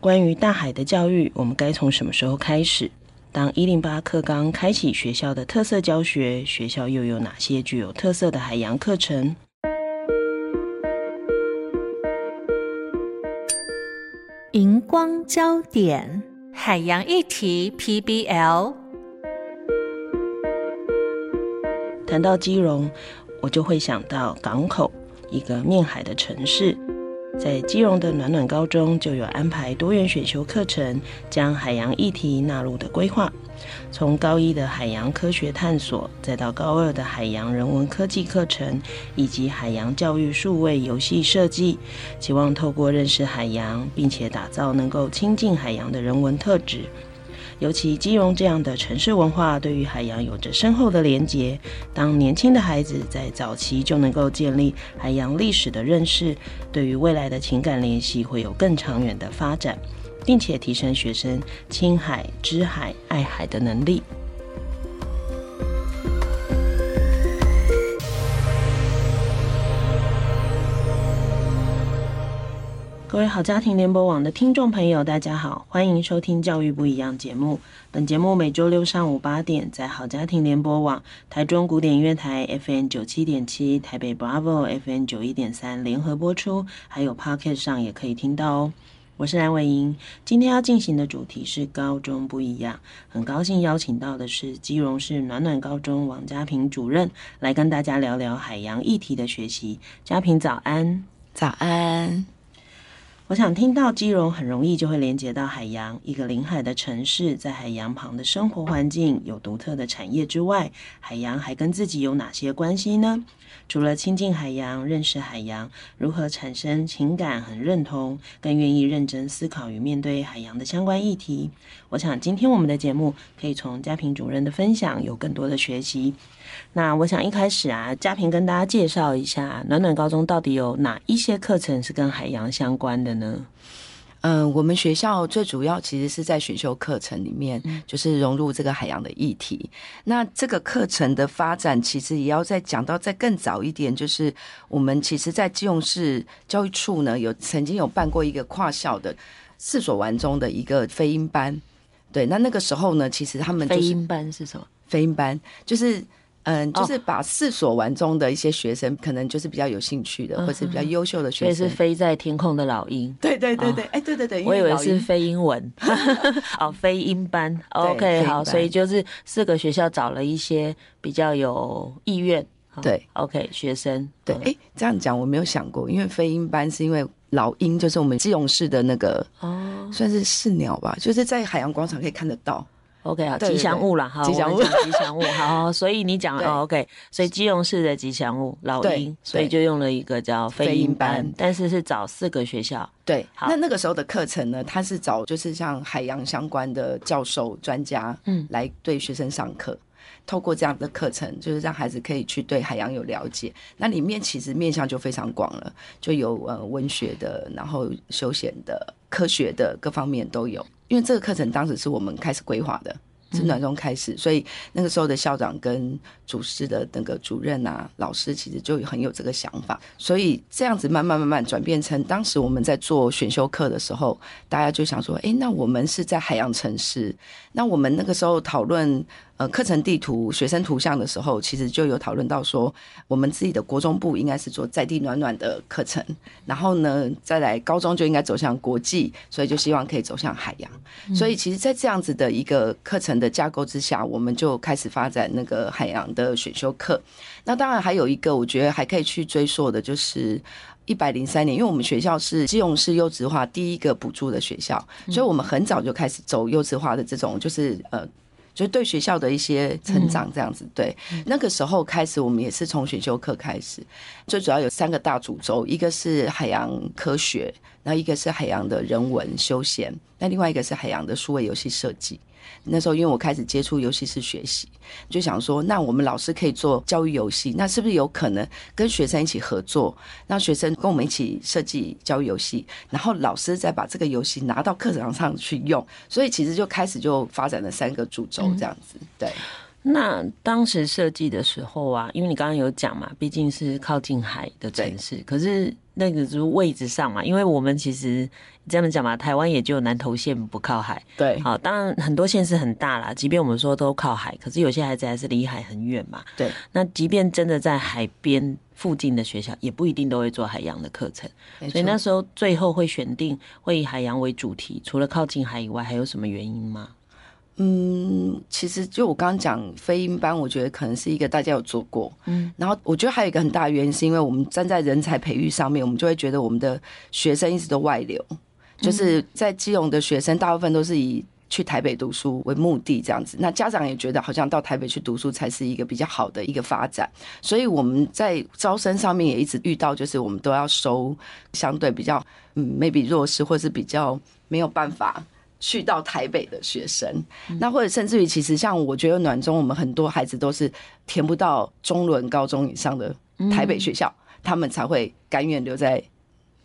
关于大海的教育，我们该从什么时候开始？当一零八课纲开启学校的特色教学，学校又有哪些具有特色的海洋课程？荧光焦点，海洋议题 PBL。谈到基隆，我就会想到港口，一个面海的城市。在基隆的暖暖高中就有安排多元选修课程，将海洋议题纳入的规划。从高一的海洋科学探索，再到高二的海洋人文科技课程，以及海洋教育数位游戏设计，希望透过认识海洋，并且打造能够亲近海洋的人文特质。尤其金融这样的城市文化，对于海洋有着深厚的连结。当年轻的孩子在早期就能够建立海洋历史的认识，对于未来的情感联系会有更长远的发展，并且提升学生亲海、知海、爱海的能力。各位好家庭联播网的听众朋友，大家好，欢迎收听《教育不一样》节目。本节目每周六上午八点在好家庭联播网、台中古典音乐台 FM 九七点七、台北 Bravo FM 九一点三联合播出，还有 Podcast 上也可以听到哦。我是蓝伟莹，今天要进行的主题是高中不一样，很高兴邀请到的是基隆市暖暖高中王嘉平主任来跟大家聊聊海洋议题的学习。嘉平早安，早安。我想听到基隆很容易就会连接到海洋，一个临海的城市，在海洋旁的生活环境有独特的产业之外，海洋还跟自己有哪些关系呢？除了亲近海洋、认识海洋，如何产生情感很认同，更愿意认真思考与面对海洋的相关议题？我想今天我们的节目可以从嘉平主任的分享有更多的学习。那我想一开始啊，嘉平跟大家介绍一下暖暖高中到底有哪一些课程是跟海洋相关的呢？嗯、呃，我们学校最主要其实是在选修课程里面，就是融入这个海洋的议题。那这个课程的发展，其实也要再讲到再更早一点，就是我们其实，在基隆市教育处呢，有曾经有办过一个跨校的四所完中的一个飞鹰班。对，那那个时候呢，其实他们、就是、飞鹰班是什么？飞鹰班就是。嗯，就是把四所完中的一些学生，可能就是比较有兴趣的，或是比较优秀的学生，所以是飞在天空的老鹰。对对对对，哎，对对对，我以为是飞英文。哦，飞鹰班，OK，好，所以就是四个学校找了一些比较有意愿，对，OK，学生，对，哎，这样讲我没有想过，因为飞鹰班是因为老鹰就是我们基隆市的那个哦，算是市鸟吧，就是在海洋广场可以看得到。OK 啊，吉祥物啦，好，吉祥物，吉祥物，好，所以你讲哦，OK，所以基隆市的吉祥物老鹰，所以就用了一个叫飞鹰班，但是是找四个学校，对，好，那那个时候的课程呢，他是找就是像海洋相关的教授专家，嗯，来对学生上课，透过这样的课程，就是让孩子可以去对海洋有了解，那里面其实面向就非常广了，就有呃文学的，然后休闲的、科学的各方面都有。因为这个课程当时是我们开始规划的，是暖中开始，所以那个时候的校长跟主师的那个主任啊、老师，其实就很有这个想法，所以这样子慢慢慢慢转变成，当时我们在做选修课的时候，大家就想说，哎，那我们是在海洋城市，那我们那个时候讨论。呃，课程地图、学生图像的时候，其实就有讨论到说，我们自己的国中部应该是做在地暖暖的课程，然后呢，再来高中就应该走向国际，所以就希望可以走向海洋。嗯、所以，其实，在这样子的一个课程的架构之下，我们就开始发展那个海洋的选修课。那当然还有一个，我觉得还可以去追溯的，就是一百零三年，因为我们学校是基隆市优质化第一个补助的学校，所以我们很早就开始走优质化的这种，就是呃。就对学校的一些成长这样子，对，那个时候开始，我们也是从选修课开始，最主要有三个大主轴，一个是海洋科学，然后一个是海洋的人文休闲，那另外一个是海洋的数位游戏设计。那时候因为我开始接触游戏式学习，就想说，那我们老师可以做教育游戏，那是不是有可能跟学生一起合作，让学生跟我们一起设计教育游戏，然后老师再把这个游戏拿到课堂上去用？所以其实就开始就发展了三个主轴这样子，对。那当时设计的时候啊，因为你刚刚有讲嘛，毕竟是靠近海的城市，可是那个就是位置上嘛，因为我们其实这样讲嘛，台湾也就南投县不靠海，对，好，当然很多县市很大啦，即便我们说都靠海，可是有些孩子还是离海很远嘛，对。那即便真的在海边附近的学校，也不一定都会做海洋的课程，所以那时候最后会选定会以海洋为主题，除了靠近海以外，还有什么原因吗？嗯，其实就我刚刚讲飞鹰班，我觉得可能是一个大家有做过，嗯，然后我觉得还有一个很大的原因，是因为我们站在人才培育上面，我们就会觉得我们的学生一直都外流，就是在基隆的学生大部分都是以去台北读书为目的这样子，那家长也觉得好像到台北去读书才是一个比较好的一个发展，所以我们在招生上面也一直遇到，就是我们都要收相对比较嗯 maybe 弱势或是比较没有办法。去到台北的学生，那或者甚至于，其实像我觉得暖中，我们很多孩子都是填不到中伦高中以上的台北学校，他们才会甘愿留在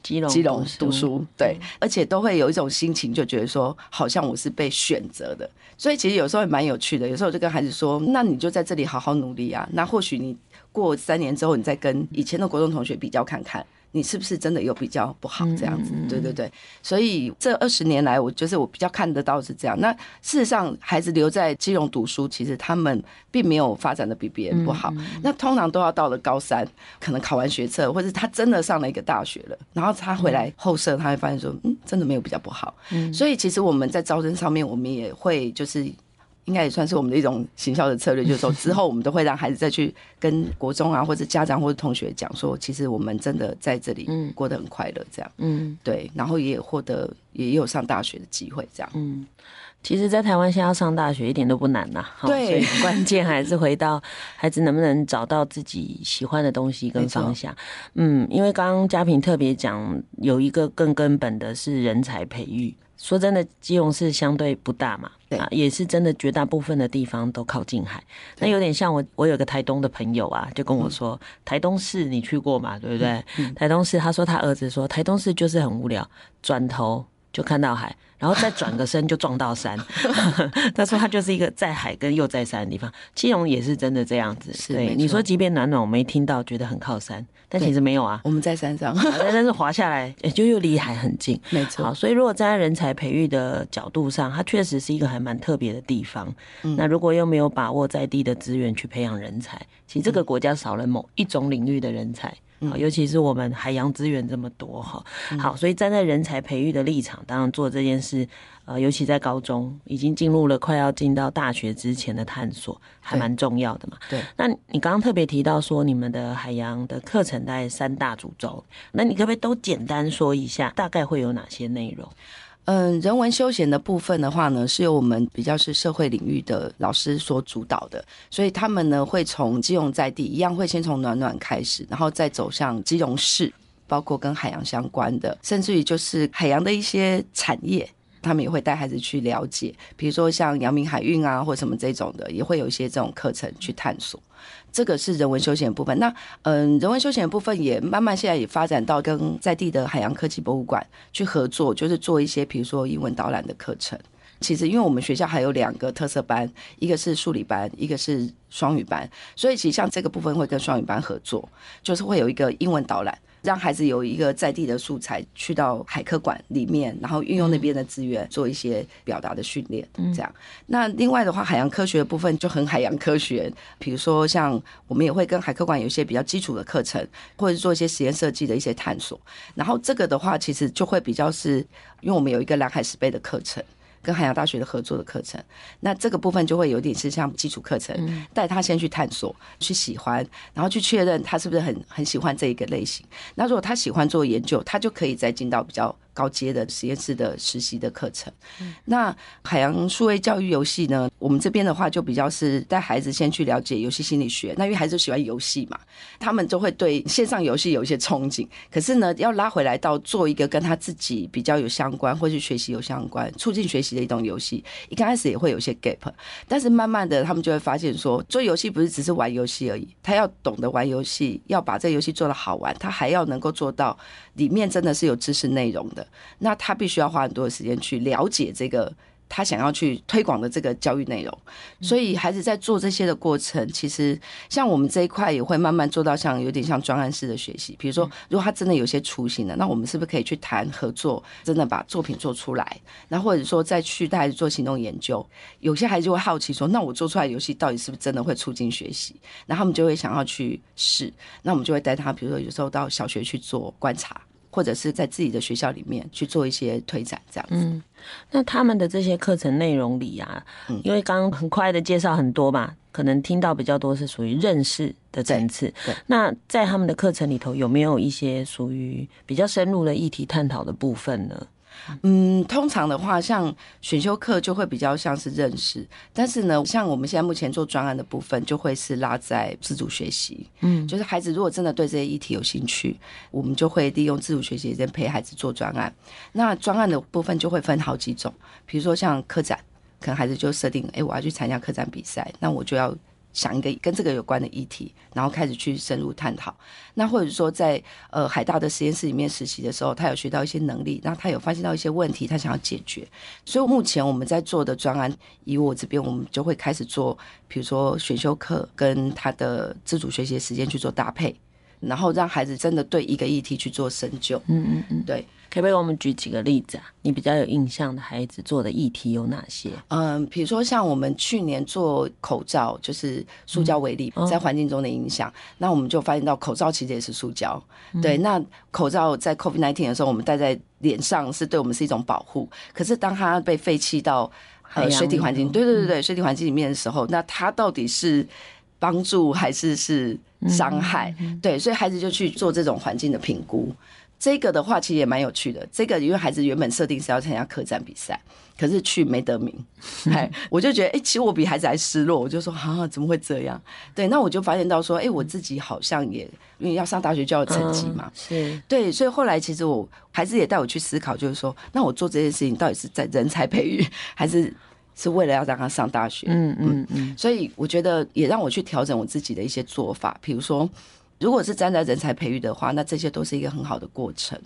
基隆基隆读书。对，而且都会有一种心情，就觉得说，好像我是被选择的。所以其实有时候也蛮有趣的。有时候我就跟孩子说，那你就在这里好好努力啊。那或许你过三年之后，你再跟以前的国中同学比较看看。你是不是真的有比较不好这样子？对对对，所以这二十年来，我就是我比较看得到是这样。那事实上，孩子留在基隆读书，其实他们并没有发展的比别人不好。那通常都要到了高三，可能考完学测，或者他真的上了一个大学了，然后他回来后设，他会发现说，嗯，真的没有比较不好。所以其实我们在招生上面，我们也会就是。应该也算是我们的一种行销的策略，就是说之后我们都会让孩子再去跟国中啊，或者家长或者同学讲说，其实我们真的在这里过得很快乐，这样，嗯，对，然后也获得也有上大学的机会，这样，嗯，其实，在台湾现在要上大学一点都不难呐，对，关键还是回到 孩子能不能找到自己喜欢的东西跟方向，嗯，因为刚刚嘉平特别讲有一个更根本的是人才培育。说真的，基隆是相对不大嘛，对啊，也是真的绝大部分的地方都靠近海。那有点像我，我有个台东的朋友啊，就跟我说，台东市你去过嘛，对不对？台东市，他说他儿子说，台东市就是很无聊，转头就看到海。然后再转个身就撞到山 他说他就是一个在海跟又在山的地方。基隆也是真的这样子，是对你说，即便暖暖我没听到觉得很靠山，但其实没有啊，我们在山上，但是滑下来就又离海很近，没错。好，所以如果站在人才培育的角度上，它确实是一个还蛮特别的地方。那如果又没有把握在地的资源去培养人才，其实这个国家少了某一种领域的人才。尤其是我们海洋资源这么多哈，好，所以站在人才培育的立场，当然做这件事，呃，尤其在高中已经进入了快要进到大学之前的探索，还蛮重要的嘛。对，那你刚刚特别提到说，你们的海洋的课程大概三大主轴，那你可不可以都简单说一下，大概会有哪些内容？嗯，人文休闲的部分的话呢，是由我们比较是社会领域的老师所主导的，所以他们呢会从基隆在地一样，会先从暖暖开始，然后再走向基隆市，包括跟海洋相关的，甚至于就是海洋的一些产业，他们也会带孩子去了解，比如说像阳明海运啊，或什么这种的，也会有一些这种课程去探索。这个是人文休闲部分。那嗯，人文休闲部分也慢慢现在也发展到跟在地的海洋科技博物馆去合作，就是做一些比如说英文导览的课程。其实因为我们学校还有两个特色班，一个是数理班，一个是双语班，所以其实像这个部分会跟双语班合作，就是会有一个英文导览。让孩子有一个在地的素材，去到海科馆里面，然后运用那边的资源做一些表达的训练，这样。那另外的话，海洋科学的部分就很海洋科学，比如说像我们也会跟海科馆有一些比较基础的课程，或者是做一些实验设计的一些探索。然后这个的话，其实就会比较是，因为我们有一个蓝海十倍的课程。跟海洋大学的合作的课程，那这个部分就会有点是像基础课程，带他先去探索、去喜欢，然后去确认他是不是很很喜欢这一个类型。那如果他喜欢做研究，他就可以再进到比较高阶的实验室的实习的课程。那海洋数位教育游戏呢，我们这边的话就比较是带孩子先去了解游戏心理学。那因为孩子喜欢游戏嘛，他们就会对线上游戏有一些憧憬。可是呢，要拉回来到做一个跟他自己比较有相关，或是学习有相关、促进学习的一种游戏，一刚开始也会有些 gap。但是慢慢的，他们就会发现说，做游戏不是只是玩游戏而已，他要懂得玩游戏，要把这个游戏做得好玩，他还要能够做到里面真的是有知识内容的。那他必须要花很多的时间去了解这个。他想要去推广的这个教育内容，所以孩子在做这些的过程，其实像我们这一块也会慢慢做到像有点像专案式的学习。比如说，如果他真的有些雏形了，那我们是不是可以去谈合作，真的把作品做出来？那或者说再去带孩子做行动研究。有些孩子就会好奇说，那我做出来的游戏到底是不是真的会促进学习？然后他们就会想要去试。那我们就会带他，比如说有时候到小学去做观察。或者是在自己的学校里面去做一些推展，这样子。嗯，那他们的这些课程内容里啊，嗯，因为刚刚很快的介绍很多嘛，可能听到比较多是属于认识的层次。那在他们的课程里头，有没有一些属于比较深入的议题探讨的部分呢？嗯，通常的话，像选修课就会比较像是认识，但是呢，像我们现在目前做专案的部分，就会是拉在自主学习。嗯，就是孩子如果真的对这些议题有兴趣，我们就会利用自主学习时间陪孩子做专案。那专案的部分就会分好几种，比如说像科展，可能孩子就设定，哎，我要去参加科展比赛，那我就要。想一个跟这个有关的议题，然后开始去深入探讨。那或者说在呃海大的实验室里面实习的时候，他有学到一些能力，然后他有发现到一些问题，他想要解决。所以目前我们在做的专案，以我这边，我们就会开始做，比如说选修课跟他的自主学习的时间去做搭配，然后让孩子真的对一个议题去做深究。嗯嗯嗯，对。可不可以给我们举几个例子啊？你比较有印象的孩子做的议题有哪些？嗯，比如说像我们去年做口罩，就是塑胶为例在环境中的影响，那我们就发现到口罩其实也是塑胶。嗯。对，那口罩在 COVID-19 的时候，我们戴在脸上是对我们是一种保护。可是当它被废弃到呃水体环境，对对对对，水体环境里面的时候，那它到底是帮助还是是伤害？对，所以孩子就去做这种环境的评估。这个的话其实也蛮有趣的。这个因为孩子原本设定是要参加客栈比赛，可是去没得名，哎，我就觉得哎，其实我比孩子还失落。我就说啊，怎么会这样？对，那我就发现到说，哎，我自己好像也因为要上大学就要成绩嘛，是对，所以后来其实我孩子也带我去思考，就是说，那我做这件事情到底是在人才培育，还是是为了要让他上大学？嗯嗯嗯。所以我觉得也让我去调整我自己的一些做法，比如说。如果是站在人才培育的话，那这些都是一个很好的过程。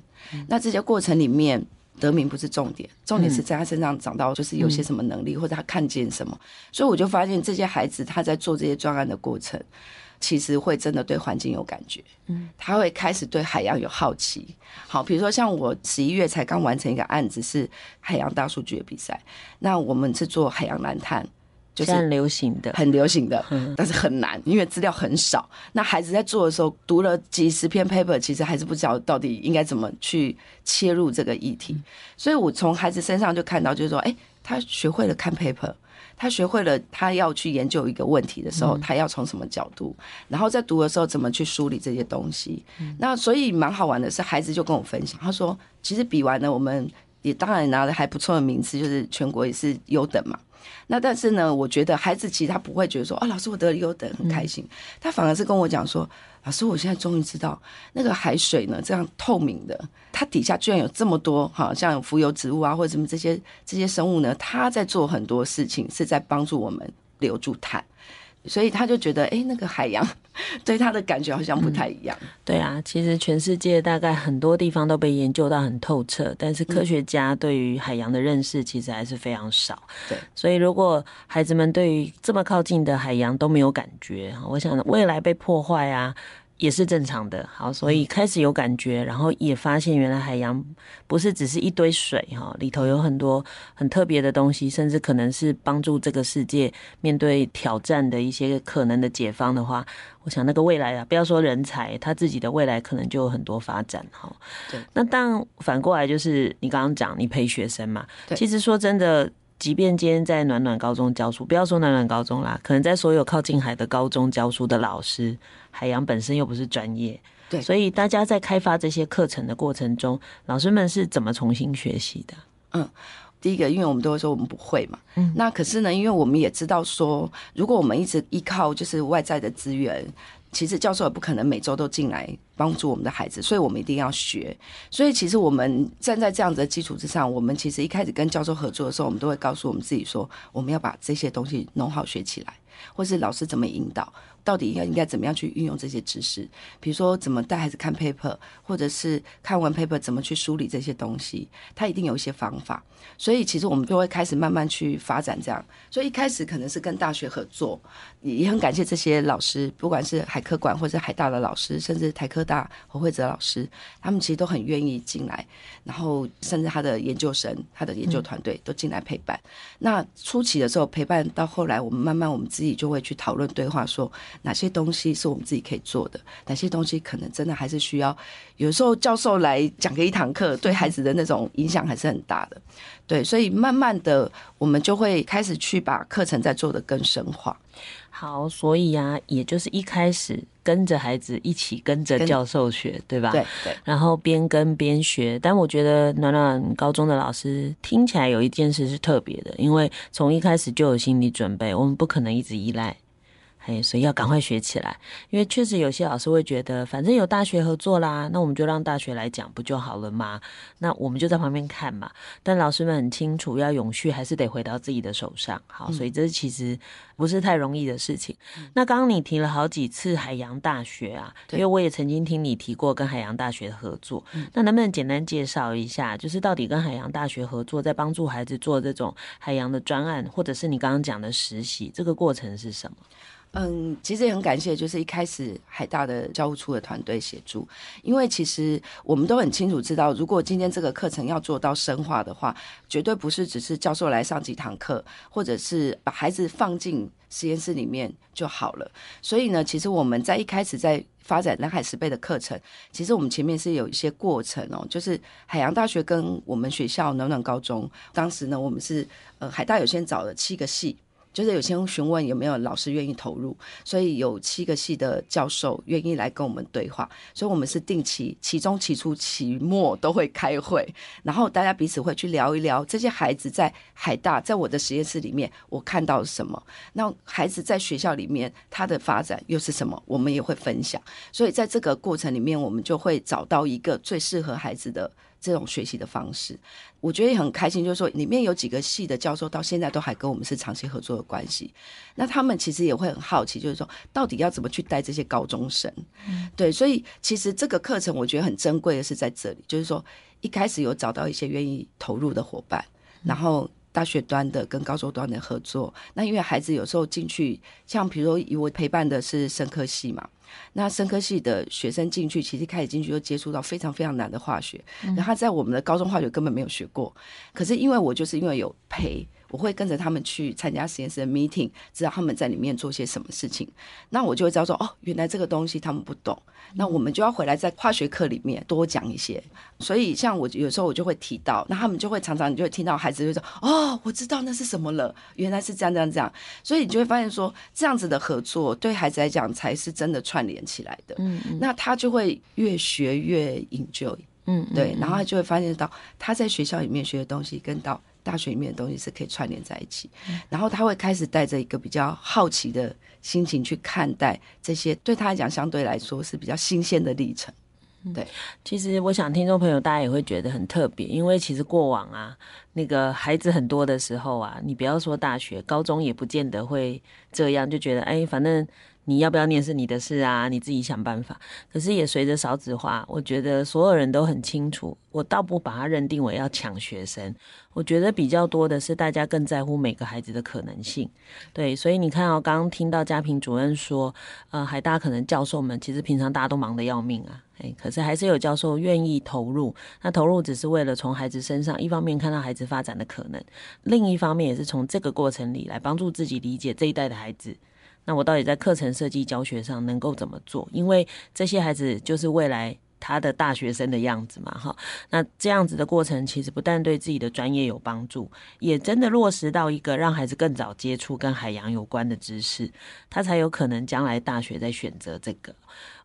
那这些过程里面，得名不是重点，重点是在他身上长到就是有些什么能力，或者他看见什么。所以我就发现这些孩子他在做这些专案的过程，其实会真的对环境有感觉。嗯，他会开始对海洋有好奇。好，比如说像我十一月才刚完成一个案子，是海洋大数据的比赛。那我们是做海洋蓝碳。就是很流行的，很流行的，但是很难，因为资料很少。那孩子在做的时候，读了几十篇 paper，其实还是不知道到底应该怎么去切入这个议题。所以我从孩子身上就看到，就是说，哎，他学会了看 paper，他学会了他要去研究一个问题的时候，他要从什么角度，然后在读的时候怎么去梳理这些东西。那所以蛮好玩的是，孩子就跟我分享，他说，其实比完了，我们也当然拿了还不错的名次，就是全国也是优等嘛。那但是呢，我觉得孩子其实他不会觉得说啊，老师我得了优等很开心，他反而是跟我讲说，老师我现在终于知道那个海水呢这样透明的，它底下居然有这么多哈，像浮游植物啊或者什么这些这些生物呢，它在做很多事情是在帮助我们留住碳。所以他就觉得，哎、欸，那个海洋 对他的感觉好像不太一样。嗯、对啊，其实全世界大概很多地方都被研究到很透彻，但是科学家对于海洋的认识其实还是非常少。对，所以如果孩子们对于这么靠近的海洋都没有感觉，我想未来被破坏啊。也是正常的，好，所以开始有感觉，然后也发现原来海洋不是只是一堆水哈，里头有很多很特别的东西，甚至可能是帮助这个世界面对挑战的一些可能的解方的话，我想那个未来啊，不要说人才，他自己的未来可能就有很多发展哈。对，那但反过来就是你刚刚讲你陪学生嘛，其实说真的。即便今天在暖暖高中教书，不要说暖暖高中啦，可能在所有靠近海的高中教书的老师，海洋本身又不是专业，对，所以大家在开发这些课程的过程中，老师们是怎么重新学习的？嗯。第一个，因为我们都会说我们不会嘛，嗯，那可是呢，因为我们也知道说，如果我们一直依靠就是外在的资源，其实教授也不可能每周都进来帮助我们的孩子，所以我们一定要学。所以其实我们站在这样子的基础之上，我们其实一开始跟教授合作的时候，我们都会告诉我们自己说，我们要把这些东西弄好学起来，或是老师怎么引导。到底应该应该怎么样去运用这些知识？比如说怎么带孩子看 paper，或者是看完 paper 怎么去梳理这些东西，他一定有一些方法。所以其实我们就会开始慢慢去发展这样。所以一开始可能是跟大学合作，也很感谢这些老师，不管是海科馆或者海大的老师，甚至台科大侯惠泽老师，他们其实都很愿意进来，然后甚至他的研究生、他的研究团队都进来陪伴。嗯。那初期的时候陪伴到后来，我们慢慢我们自己就会去讨论对话说。哪些东西是我们自己可以做的？哪些东西可能真的还是需要？有时候教授来讲个一堂课，对孩子的那种影响还是很大的。对，所以慢慢的，我们就会开始去把课程在做的更深化。好，所以啊，也就是一开始跟着孩子一起跟着教授学，对吧？对对。然后边跟边学，但我觉得暖暖高中的老师听起来有一件事是特别的，因为从一开始就有心理准备，我们不可能一直依赖。哎，所以要赶快学起来，因为确实有些老师会觉得，反正有大学合作啦，那我们就让大学来讲不就好了吗？那我们就在旁边看嘛。但老师们很清楚，要永续还是得回到自己的手上。好，所以这其实不是太容易的事情。嗯、那刚刚你提了好几次海洋大学啊，因为我也曾经听你提过跟海洋大学的合作。那能不能简单介绍一下，就是到底跟海洋大学合作，在帮助孩子做这种海洋的专案，或者是你刚刚讲的实习，这个过程是什么？嗯，其实也很感谢，就是一开始海大的教务处的团队协助，因为其实我们都很清楚知道，如果今天这个课程要做到深化的话，绝对不是只是教授来上几堂课，或者是把孩子放进实验室里面就好了。所以呢，其实我们在一开始在发展南海十倍的课程，其实我们前面是有一些过程哦，就是海洋大学跟我们学校暖暖高中，当时呢，我们是呃海大有先找了七个系。就是有先询问有没有老师愿意投入，所以有七个系的教授愿意来跟我们对话，所以我们是定期期中、期初、期末都会开会，然后大家彼此会去聊一聊这些孩子在海大，在我的实验室里面我看到了什么，那孩子在学校里面他的发展又是什么，我们也会分享，所以在这个过程里面，我们就会找到一个最适合孩子的。这种学习的方式，我觉得也很开心。就是说，里面有几个系的教授到现在都还跟我们是长期合作的关系。那他们其实也会很好奇，就是说，到底要怎么去带这些高中生？嗯、对，所以其实这个课程我觉得很珍贵的是在这里，就是说，一开始有找到一些愿意投入的伙伴，然后大学端的跟高中端的合作。那因为孩子有时候进去，像比如说以我陪伴的是生科系嘛。那生科系的学生进去，其实开始进去就接触到非常非常难的化学，然后他在我们的高中化学根本没有学过，可是因为我就是因为有陪。我会跟着他们去参加实验室的 meeting，知道他们在里面做些什么事情。那我就会知道说，哦，原来这个东西他们不懂。那我们就要回来在化学课里面多讲一些。所以像我有时候我就会提到，那他们就会常常你就会听到孩子就说，哦，我知道那是什么了，原来是这样这样这样。所以你就会发现说，这样子的合作对孩子来讲才是真的串联起来的。嗯，那他就会越学越 enjoy。嗯，对，然后他就会发现到他在学校里面学的东西跟到。大学里面的东西是可以串联在一起，然后他会开始带着一个比较好奇的心情去看待这些对他来讲相对来说是比较新鲜的历程。对，其实我想听众朋友大家也会觉得很特别，因为其实过往啊，那个孩子很多的时候啊，你不要说大学、高中也不见得会这样，就觉得哎，反正。你要不要念是你的事啊，你自己想办法。可是也随着少子化，我觉得所有人都很清楚，我倒不把它认定为要抢学生。我觉得比较多的是大家更在乎每个孩子的可能性。对，所以你看哦，刚刚听到家评主任说，呃，海大可能教授们其实平常大家都忙得要命啊，哎，可是还是有教授愿意投入。那投入只是为了从孩子身上，一方面看到孩子发展的可能，另一方面也是从这个过程里来帮助自己理解这一代的孩子。那我到底在课程设计教学上能够怎么做？因为这些孩子就是未来他的大学生的样子嘛，哈。那这样子的过程其实不但对自己的专业有帮助，也真的落实到一个让孩子更早接触跟海洋有关的知识，他才有可能将来大学再选择这个。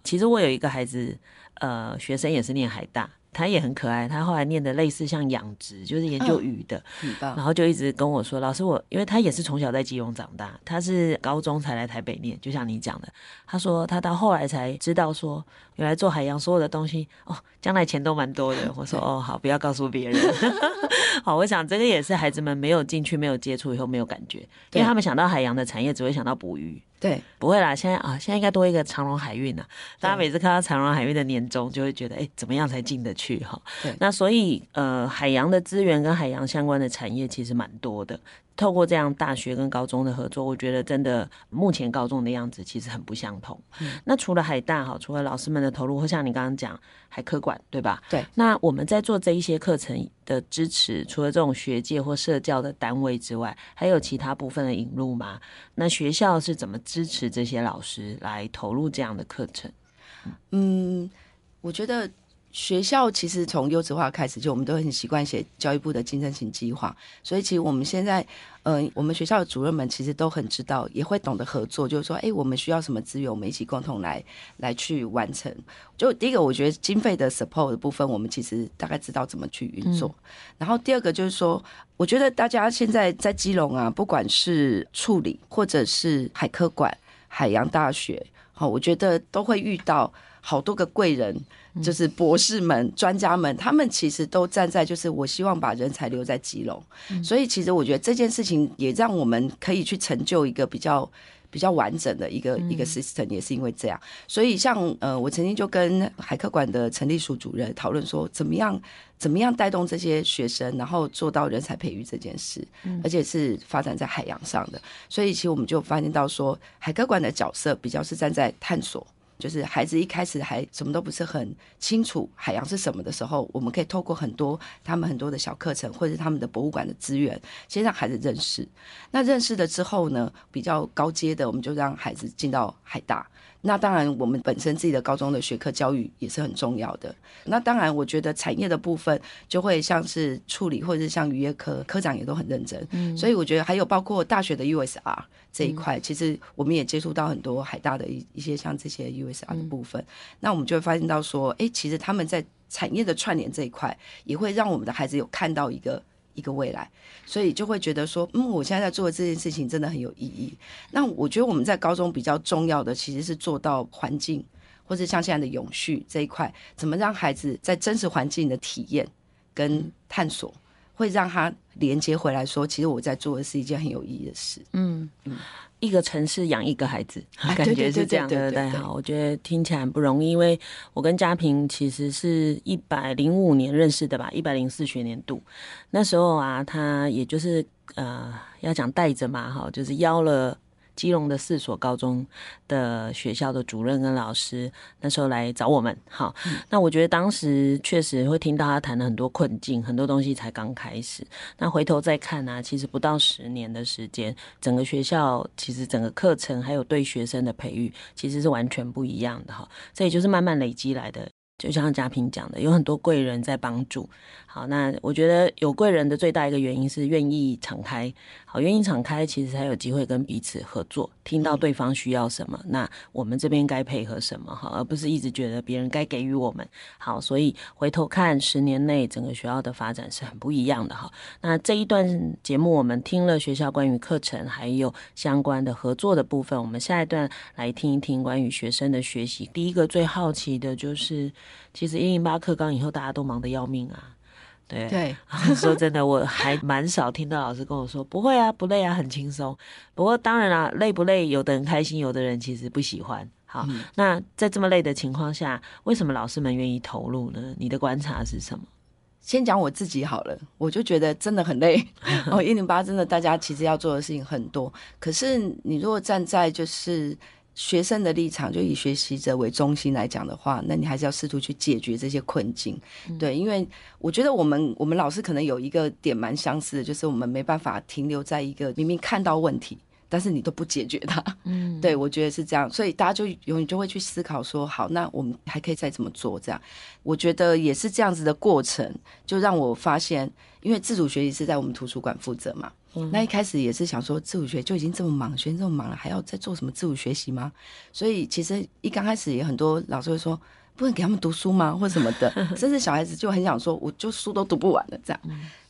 其实我有一个孩子，呃学生也是念海大。他也很可爱，他后来念的类似像养殖，就是研究鱼的，嗯、然后就一直跟我说：“老师我，我因为他也是从小在基隆长大，他是高中才来台北念，就像你讲的。他说他到后来才知道说，原来做海洋所有的东西哦，将来钱都蛮多的。我说哦，好，不要告诉别人。好，我想这个也是孩子们没有进去、没有接触以后没有感觉，因为他们想到海洋的产业，只会想到捕鱼。”对，不会啦，现在啊，现在应该多一个长荣海运呐。大家每次看到长荣海运的年终，就会觉得，哎，怎么样才进得去哈？对，那所以呃，海洋的资源跟海洋相关的产业其实蛮多的。透过这样大学跟高中的合作，我觉得真的目前高中的样子其实很不相同。嗯、那除了海大哈，除了老师们的投入，或像你刚刚讲海科馆，对吧？对。那我们在做这一些课程的支持，除了这种学界或社教的单位之外，还有其他部分的引入吗？那学校是怎么支持这些老师来投入这样的课程？嗯，我觉得。学校其实从优质化开始，就我们都很习惯写教育部的竞争型计划，所以其实我们现在，嗯、呃，我们学校的主任们其实都很知道，也会懂得合作，就是说，哎，我们需要什么资源，我们一起共同来来去完成。就第一个，我觉得经费的 support 的部分，我们其实大概知道怎么去运作。嗯、然后第二个就是说，我觉得大家现在在基隆啊，不管是处理或者是海科馆、海洋大学，好，我觉得都会遇到好多个贵人。就是博士们、专家们，他们其实都站在就是我希望把人才留在基隆，所以其实我觉得这件事情也让我们可以去成就一个比较比较完整的一个一个 system，也是因为这样。所以像呃，我曾经就跟海科馆的陈立淑主任讨论说，怎么样怎么样带动这些学生，然后做到人才培育这件事，而且是发展在海洋上的。所以其实我们就发现到说，海科馆的角色比较是站在探索。就是孩子一开始还什么都不是很清楚海洋是什么的时候，我们可以透过很多他们很多的小课程，或者是他们的博物馆的资源，先让孩子认识。那认识了之后呢，比较高阶的，我们就让孩子进到海大。那当然，我们本身自己的高中的学科教育也是很重要的。那当然，我觉得产业的部分就会像是处理，或者是像渔业科科长也都很认真。嗯，所以我觉得还有包括大学的 USR 这一块，其实我们也接触到很多海大的一一些像这些 USR 的部分。那我们就会发现到说，哎，其实他们在产业的串联这一块，也会让我们的孩子有看到一个。一个未来，所以就会觉得说，嗯，我现在在做的这件事情真的很有意义。那我觉得我们在高中比较重要的，其实是做到环境，或者像现在的永续这一块，怎么让孩子在真实环境的体验跟探索，会让他连接回来说，其实我在做的是一件很有意义的事。嗯嗯。一个城市养一个孩子，感觉是这样的。对，好，我觉得听起来很不容易，因为我跟嘉平其实是一百零五年认识的吧，一百零四学年度，那时候啊，他也就是呃，要讲带着嘛，哈，就是邀了。基隆的四所高中的学校的主任跟老师那时候来找我们，好，嗯、那我觉得当时确实会听到他谈了很多困境，很多东西才刚开始。那回头再看呢、啊，其实不到十年的时间，整个学校其实整个课程还有对学生的培育，其实是完全不一样的哈。这也就是慢慢累积来的。就像嘉平讲的，有很多贵人在帮助。好，那我觉得有贵人的最大一个原因是愿意敞开。好，愿意敞开，其实才有机会跟彼此合作，听到对方需要什么，那我们这边该配合什么，哈，而不是一直觉得别人该给予我们。好，所以回头看十年内整个学校的发展是很不一样的哈。那这一段节目我们听了学校关于课程还有相关的合作的部分，我们下一段来听一听关于学生的学习。第一个最好奇的就是。其实一零八课纲以后，大家都忙得要命啊。对对，说真的，我还蛮少听到老师跟我说不会啊，不累啊，很轻松。不过当然啦，累不累，有的人开心，有的人其实不喜欢。好，嗯、那在这么累的情况下，为什么老师们愿意投入呢？你的观察是什么？先讲我自己好了，我就觉得真的很累。哦，一零八真的，大家其实要做的事情很多。可是你如果站在就是。学生的立场，就以学习者为中心来讲的话，那你还是要试图去解决这些困境，嗯、对，因为我觉得我们我们老师可能有一个点蛮相似的，就是我们没办法停留在一个明明看到问题，但是你都不解决它，嗯，对，我觉得是这样，所以大家就永远就会去思考说，好，那我们还可以再怎么做？这样，我觉得也是这样子的过程，就让我发现，因为自主学习是在我们图书馆负责嘛。那一开始也是想说，自主学就已经这么忙，学生这么忙了，还要再做什么自主学习吗？所以其实一刚开始也很多老师会说，不能给他们读书吗？或什么的，甚至小孩子就很想说，我就书都读不完了这样。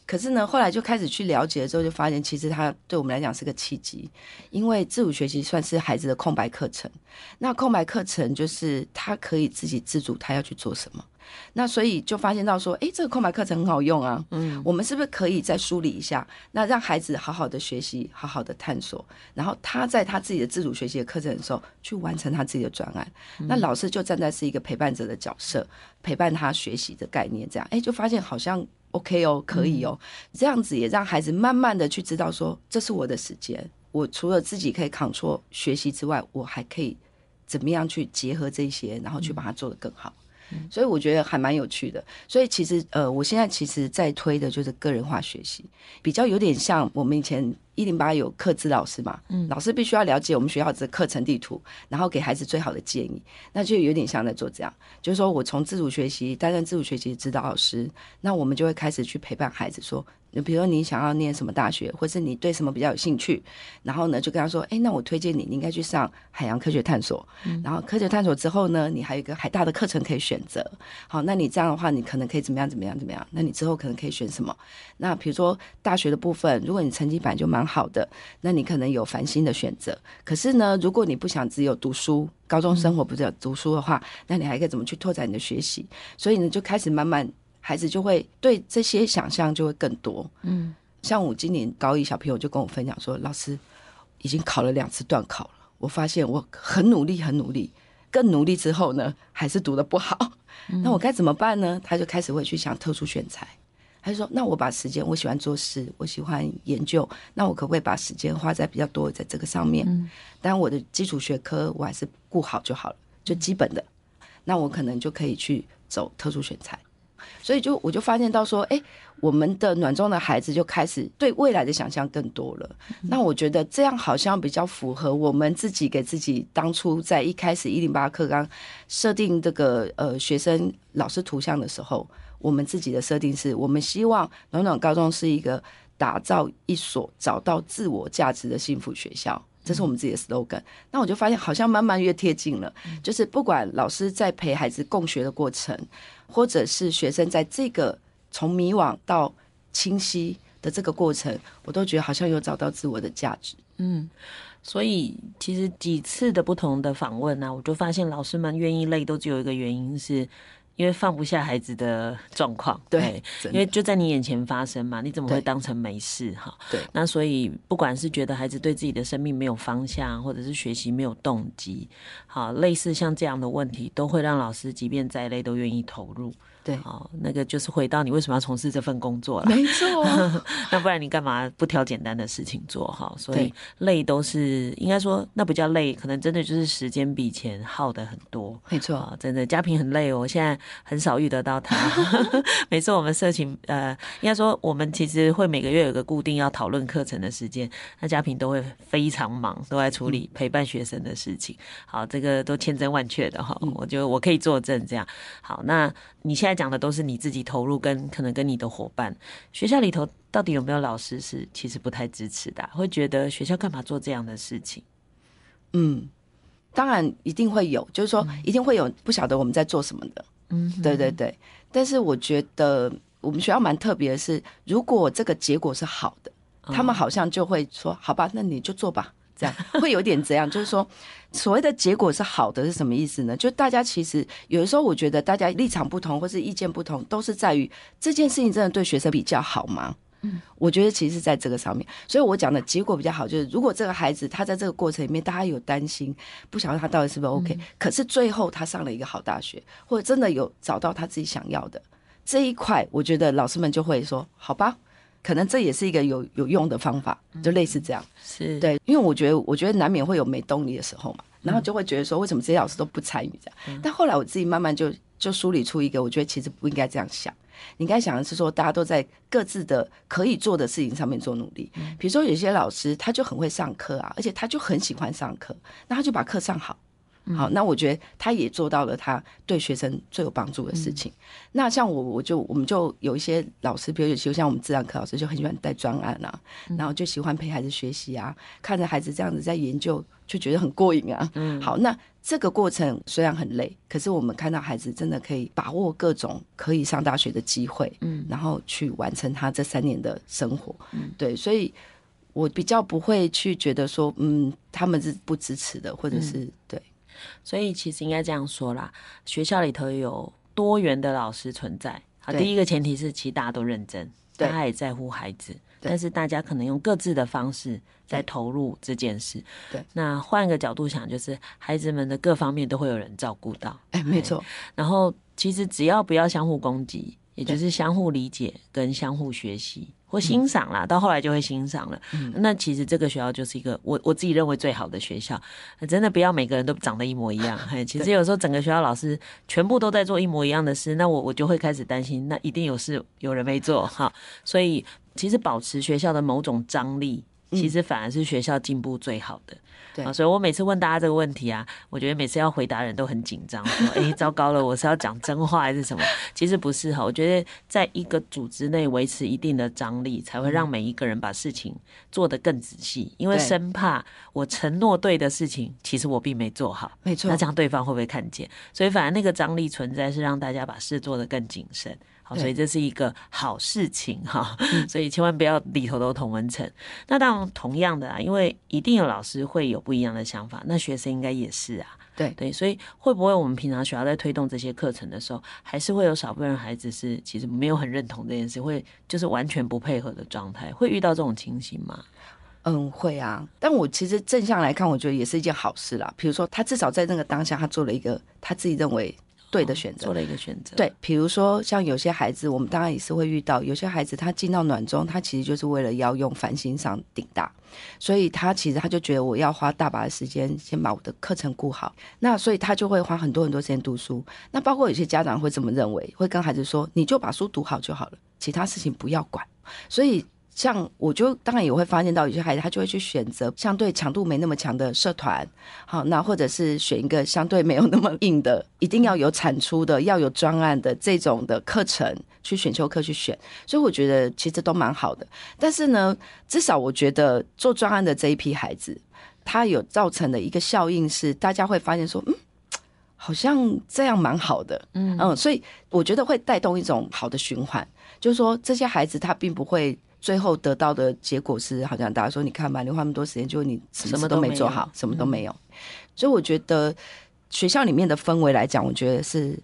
可是呢，后来就开始去了解了之后，就发现其实它对我们来讲是个契机，因为自主学习算是孩子的空白课程。那空白课程就是他可以自己自主，他要去做什么。那所以就发现到说，哎，这个空白课程很好用啊。嗯，我们是不是可以再梳理一下？那让孩子好好的学习，好好的探索，然后他在他自己的自主学习的课程的时候，去完成他自己的专案。那老师就站在是一个陪伴者的角色，陪伴他学习的概念，这样，哎，就发现好像。OK 哦，可以哦，这样子也让孩子慢慢的去知道说，这是我的时间。我除了自己可以 control 学习之外，我还可以怎么样去结合这些，然后去把它做得更好。所以我觉得还蛮有趣的。所以其实呃，我现在其实在推的就是个人化学习，比较有点像我们以前。一零八有课资老师嘛？嗯，老师必须要了解我们学校的课程地图，然后给孩子最好的建议。那就有点像在做这样，就是说我从自主学习担任自主学习指导老师，那我们就会开始去陪伴孩子说。就比如说你想要念什么大学，或是你对什么比较有兴趣，然后呢就跟他说，哎、欸，那我推荐你，你应该去上海洋科学探索。嗯、然后科学探索之后呢，你还有一个海大的课程可以选择。好，那你这样的话，你可能可以怎么样怎么样怎么样？那你之后可能可以选什么？那比如说大学的部分，如果你成绩本来就蛮好的，那你可能有繁星的选择。可是呢，如果你不想只有读书，高中生活不是有读书的话，那你还可以怎么去拓展你的学习？所以呢，就开始慢慢。孩子就会对这些想象就会更多，嗯，像我今年高一小朋友就跟我分享说，老师已经考了两次段考了，我发现我很努力，很努力，更努力之后呢，还是读的不好，那我该怎么办呢？他就开始会去想特殊选材，他就说，那我把时间，我喜欢做事，我喜欢研究，那我可不可以把时间花在比较多在这个上面？嗯，但我的基础学科我还是顾好就好了，就基本的，那我可能就可以去走特殊选才。所以就我就发现到说，哎，我们的暖中的孩子就开始对未来的想象更多了。那我觉得这样好像比较符合我们自己给自己当初在一开始一零八课纲设定这个呃学生老师图像的时候，我们自己的设定是我们希望暖暖高中是一个打造一所找到自我价值的幸福学校。这是我们自己的 slogan，那我就发现好像慢慢越贴近了。就是不管老师在陪孩子共学的过程，或者是学生在这个从迷惘到清晰的这个过程，我都觉得好像有找到自我的价值。嗯，所以其实几次的不同的访问呢、啊，我就发现老师们愿意累，都只有一个原因是。因为放不下孩子的状况，对，因为就在你眼前发生嘛，你怎么会当成没事哈？对，那所以不管是觉得孩子对自己的生命没有方向，或者是学习没有动机，好，类似像这样的问题，都会让老师即便再累都愿意投入。对，好，那个就是回到你为什么要从事这份工作了？没错，那不然你干嘛不挑简单的事情做哈？所以累都是应该说那不叫累，可能真的就是时间比钱耗的很多。没错，真的家平很累哦，我现在很少遇得到他。每次我们社情呃，应该说我们其实会每个月有个固定要讨论课程的时间，那家平都会非常忙，都在处理陪伴学生的事情。好，这个都千真万确的哈，我觉得我可以作证这样。好，那你现在。讲的都是你自己投入，跟可能跟你的伙伴，学校里头到底有没有老师是其实不太支持的，会觉得学校干嘛做这样的事情？嗯，当然一定会有，就是说一定会有不晓得我们在做什么的。嗯，对对对。但是我觉得我们学校蛮特别的是，如果这个结果是好的，他们好像就会说：“好吧，那你就做吧。”这样会有点这样，就是说，所谓的结果是好的是什么意思呢？就大家其实有的时候，我觉得大家立场不同或是意见不同，都是在于这件事情真的对学生比较好吗？嗯，我觉得其实是在这个上面。所以我讲的结果比较好，就是如果这个孩子他在这个过程里面，大家有担心，不晓得他到底是不是 OK，可是最后他上了一个好大学，或者真的有找到他自己想要的这一块，我觉得老师们就会说，好吧。可能这也是一个有有用的方法，就类似这样，是。对，因为我觉得，我觉得难免会有没动力的时候嘛，然后就会觉得说，为什么这些老师都不参与这样？但后来我自己慢慢就就梳理出一个，我觉得其实不应该这样想，你应该想的是说，大家都在各自的可以做的事情上面做努力。比如说有些老师他就很会上课啊，而且他就很喜欢上课，那他就把课上好。好，那我觉得他也做到了他对学生最有帮助的事情。嗯、那像我，我就我们就有一些老师，比如就像我们自然课老师，就很喜欢带专案啊，嗯、然后就喜欢陪孩子学习啊，看着孩子这样子在研究，就觉得很过瘾啊。嗯，好，那这个过程虽然很累，可是我们看到孩子真的可以把握各种可以上大学的机会，嗯，然后去完成他这三年的生活，嗯，对，所以我比较不会去觉得说，嗯，他们是不支持的，或者是、嗯、对。所以其实应该这样说啦，学校里头有多元的老师存在。好，第一个前提是其实大家都认真，大家也在乎孩子，但是大家可能用各自的方式在投入这件事。对，那换一个角度想，就是孩子们的各方面都会有人照顾到。哎，没错。然后其实只要不要相互攻击，也就是相互理解跟相互学习。我欣赏啦，到后来就会欣赏了。嗯、那其实这个学校就是一个我我自己认为最好的学校。真的不要每个人都长得一模一样。嘿，其实有时候整个学校老师全部都在做一模一样的事，那我我就会开始担心，那一定有事有人没做哈。所以其实保持学校的某种张力，其实反而是学校进步最好的。对，所以我每次问大家这个问题啊，我觉得每次要回答人都很紧张，说：“哎，糟糕了，我是要讲真话还是什么？”其实不是哈，我觉得在一个组织内维持一定的张力，才会让每一个人把事情做得更仔细，因为生怕我承诺对的事情，其实我并没做好，没错，那这样对方会不会看见？所以反而那个张力存在，是让大家把事做得更谨慎。好，所以这是一个好事情哈，所以千万不要里头都同文层。那当然，同样的啊，因为一定有老师会有不一样的想法，那学生应该也是啊。对对，所以会不会我们平常学校在推动这些课程的时候，还是会有少部分孩子是其实没有很认同这件事，会就是完全不配合的状态，会遇到这种情形吗？嗯，会啊。但我其实正向来看，我觉得也是一件好事啦。比如说，他至少在那个当下，他做了一个他自己认为。对的选择，做了一个选择。对，比如说像有些孩子，我们当然也是会遇到，有些孩子他进到暖中，他其实就是为了要用繁星上顶大，所以他其实他就觉得我要花大把的时间先把我的课程顾好，那所以他就会花很多很多时间读书。那包括有些家长会这么认为，会跟孩子说，你就把书读好就好了，其他事情不要管。所以。像我就当然也会发现到有些孩子他就会去选择相对强度没那么强的社团，好，那或者是选一个相对没有那么硬的，一定要有产出的，要有专案的这种的课程去选修课去选，所以我觉得其实都蛮好的。但是呢，至少我觉得做专案的这一批孩子，他有造成的一个效应是，大家会发现说，嗯，好像这样蛮好的，嗯嗯，所以我觉得会带动一种好的循环，就是说这些孩子他并不会。最后得到的结果是，好像大家说，你看吧，你花那么多时间，就你什么都没做好，什么都没有。所以我觉得学校里面的氛围来讲，我觉得是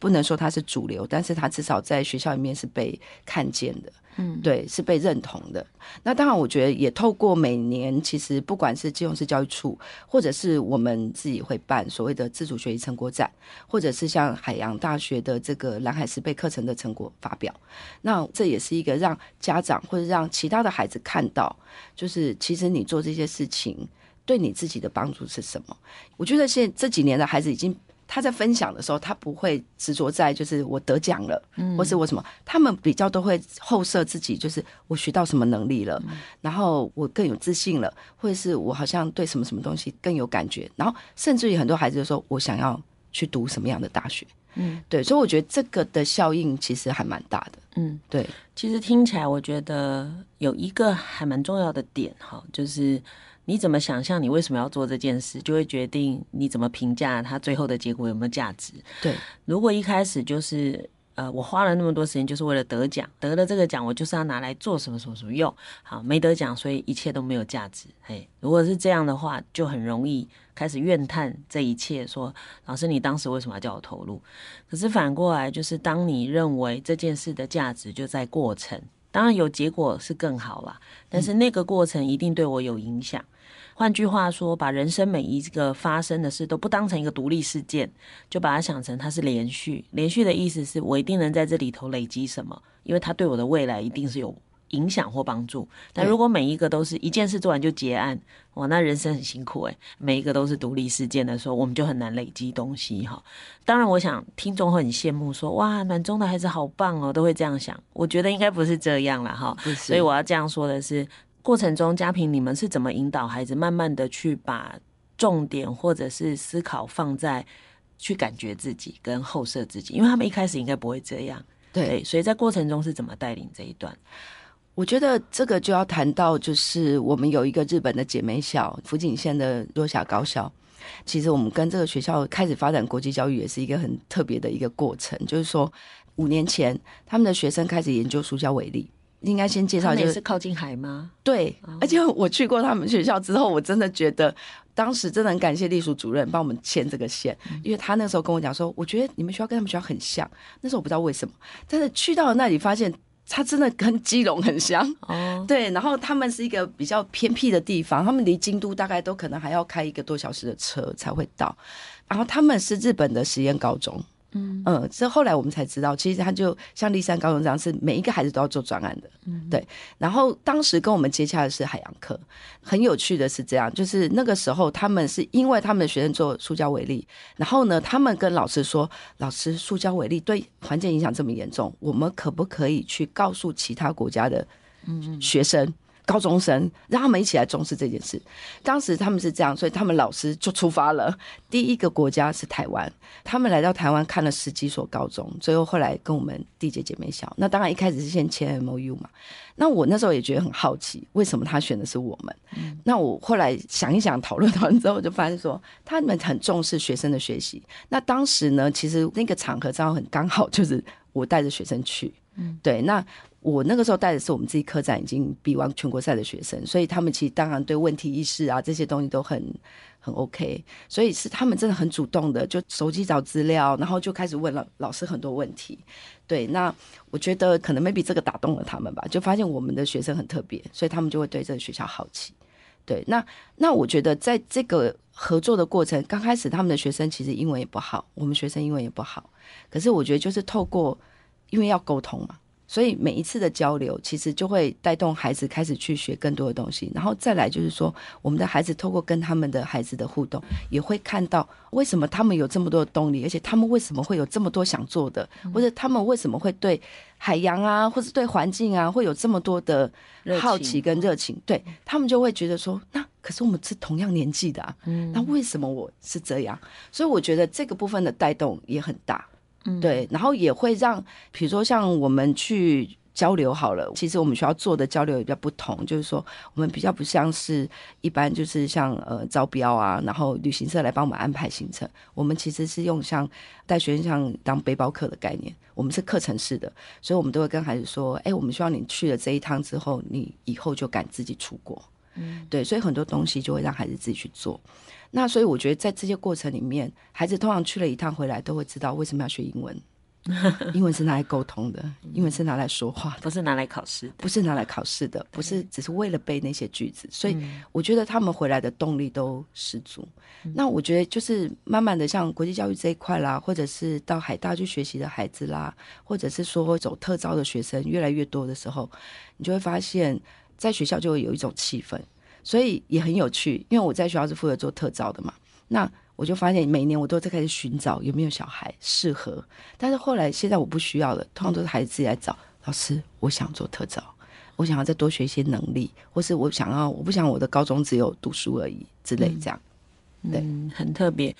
不能说它是主流，但是它至少在学校里面是被看见的。嗯，对，是被认同的。那当然，我觉得也透过每年，其实不管是基隆市教育处，或者是我们自己会办所谓的自主学习成果展，或者是像海洋大学的这个蓝海十倍课程的成果发表，那这也是一个让家长或者让其他的孩子看到，就是其实你做这些事情对你自己的帮助是什么。我觉得现这几年的孩子已经。他在分享的时候，他不会执着在就是我得奖了，嗯，或是我什么，他们比较都会后设自己，就是我学到什么能力了，嗯，然后我更有自信了，或者是我好像对什么什么东西更有感觉，然后甚至于很多孩子就说我想要去读什么样的大学，嗯，对，所以我觉得这个的效应其实还蛮大的，嗯，对，其实听起来我觉得有一个还蛮重要的点哈，就是。你怎么想象？你为什么要做这件事，就会决定你怎么评价它最后的结果有没有价值。对，如果一开始就是呃，我花了那么多时间就是为了得奖，得了这个奖，我就是要拿来做什么什么什么用。好，没得奖，所以一切都没有价值。嘿，如果是这样的话，就很容易开始怨叹这一切，说老师，你当时为什么要叫我投入？可是反过来，就是当你认为这件事的价值就在过程，当然有结果是更好啦，但是那个过程一定对我有影响。换句话说，把人生每一个发生的事都不当成一个独立事件，就把它想成它是连续。连续的意思是我一定能在这里头累积什么，因为它对我的未来一定是有影响或帮助。但如果每一个都是一件事做完就结案，哇，那人生很辛苦诶。每一个都是独立事件的时候，我们就很难累积东西哈。当然，我想听众会很羡慕说，哇，暖中的孩子好棒哦，都会这样想。我觉得应该不是这样啦哈。所以我要这样说的是。过程中，家平，你们是怎么引导孩子慢慢的去把重点或者是思考放在去感觉自己跟后设自己，因为他们一开始应该不会这样。对，对，所以在过程中是怎么带领这一段？我觉得这个就要谈到，就是我们有一个日本的姐妹校，福井县的若霞高校。其实我们跟这个学校开始发展国际教育，也是一个很特别的一个过程。就是说，五年前他们的学生开始研究塑胶微粒，应该先介绍，就是是靠近海吗？对，而且我去过他们学校之后，我真的觉得当时真的很感谢隶属主任帮我们牵这个线，因为他那时候跟我讲说，我觉得你们学校跟他们学校很像。那时候我不知道为什么，但是去到了那里发现。它真的跟基隆很像哦，对，然后他们是一个比较偏僻的地方，他们离京都大概都可能还要开一个多小时的车才会到，然后他们是日本的实验高中。嗯嗯，这后来我们才知道，其实他就像立山高中这样，是每一个孩子都要做专案的。嗯，对。然后当时跟我们接洽的是海洋科，很有趣的是这样，就是那个时候他们是因为他们的学生做塑胶微粒，然后呢，他们跟老师说，老师，塑胶微粒对环境影响这么严重，我们可不可以去告诉其他国家的学生？高中生让他们一起来重视这件事。当时他们是这样，所以他们老师就出发了。第一个国家是台湾，他们来到台湾看了十几所高中，最后后来跟我们缔结姐妹校。那当然一开始是先签 MOU 嘛。那我那时候也觉得很好奇，为什么他选的是我们？嗯、那我后来想一想，讨论完之后就发现说，他们很重视学生的学习。那当时呢，其实那个场合正好很刚好，就是我带着学生去。嗯，对，那。我那个时候带的是我们自己科展已经比完全国赛的学生，所以他们其实当然对问题意识啊这些东西都很很 OK，所以是他们真的很主动的，就手机找资料，然后就开始问了老师很多问题。对，那我觉得可能 maybe 这个打动了他们吧，就发现我们的学生很特别，所以他们就会对这个学校好奇。对，那那我觉得在这个合作的过程，刚开始他们的学生其实英文也不好，我们学生英文也不好，可是我觉得就是透过，因为要沟通嘛。所以每一次的交流，其实就会带动孩子开始去学更多的东西，然后再来就是说，我们的孩子透过跟他们的孩子的互动，也会看到为什么他们有这么多的动力，而且他们为什么会有这么多想做的，或者他们为什么会对海洋啊，或者对环境啊，会有这么多的好奇跟热情，对他们就会觉得说，那可是我们是同样年纪的啊，那为什么我是这样？所以我觉得这个部分的带动也很大。对，然后也会让，比如说像我们去交流好了，其实我们需要做的交流也比较不同，就是说我们比较不像是一般，就是像呃招标啊，然后旅行社来帮我们安排行程，我们其实是用像带学生像当背包客的概念，我们是课程式的，所以我们都会跟孩子说，哎，我们希望你去了这一趟之后，你以后就敢自己出国，嗯，对，所以很多东西就会让孩子自己去做。那所以我觉得在这些过程里面，孩子通常去了一趟回来，都会知道为什么要学英文。英文是拿来沟通的，英文是拿来说话，不是拿来考试，不是拿来考试的，不是只是为了背那些句子。所以我觉得他们回来的动力都十足。那我觉得就是慢慢的，像国际教育这一块啦，或者是到海大去学习的孩子啦，或者是说走特招的学生越来越多的时候，你就会发现，在学校就会有一种气氛。所以也很有趣，因为我在学校是负责做特招的嘛，那我就发现每年我都在开始寻找有没有小孩适合，但是后来现在我不需要了，通常都是孩子自己来找老师，我想做特招，我想要再多学一些能力，或是我想要我不想我的高中只有读书而已之类这样，嗯、对、嗯，很特别，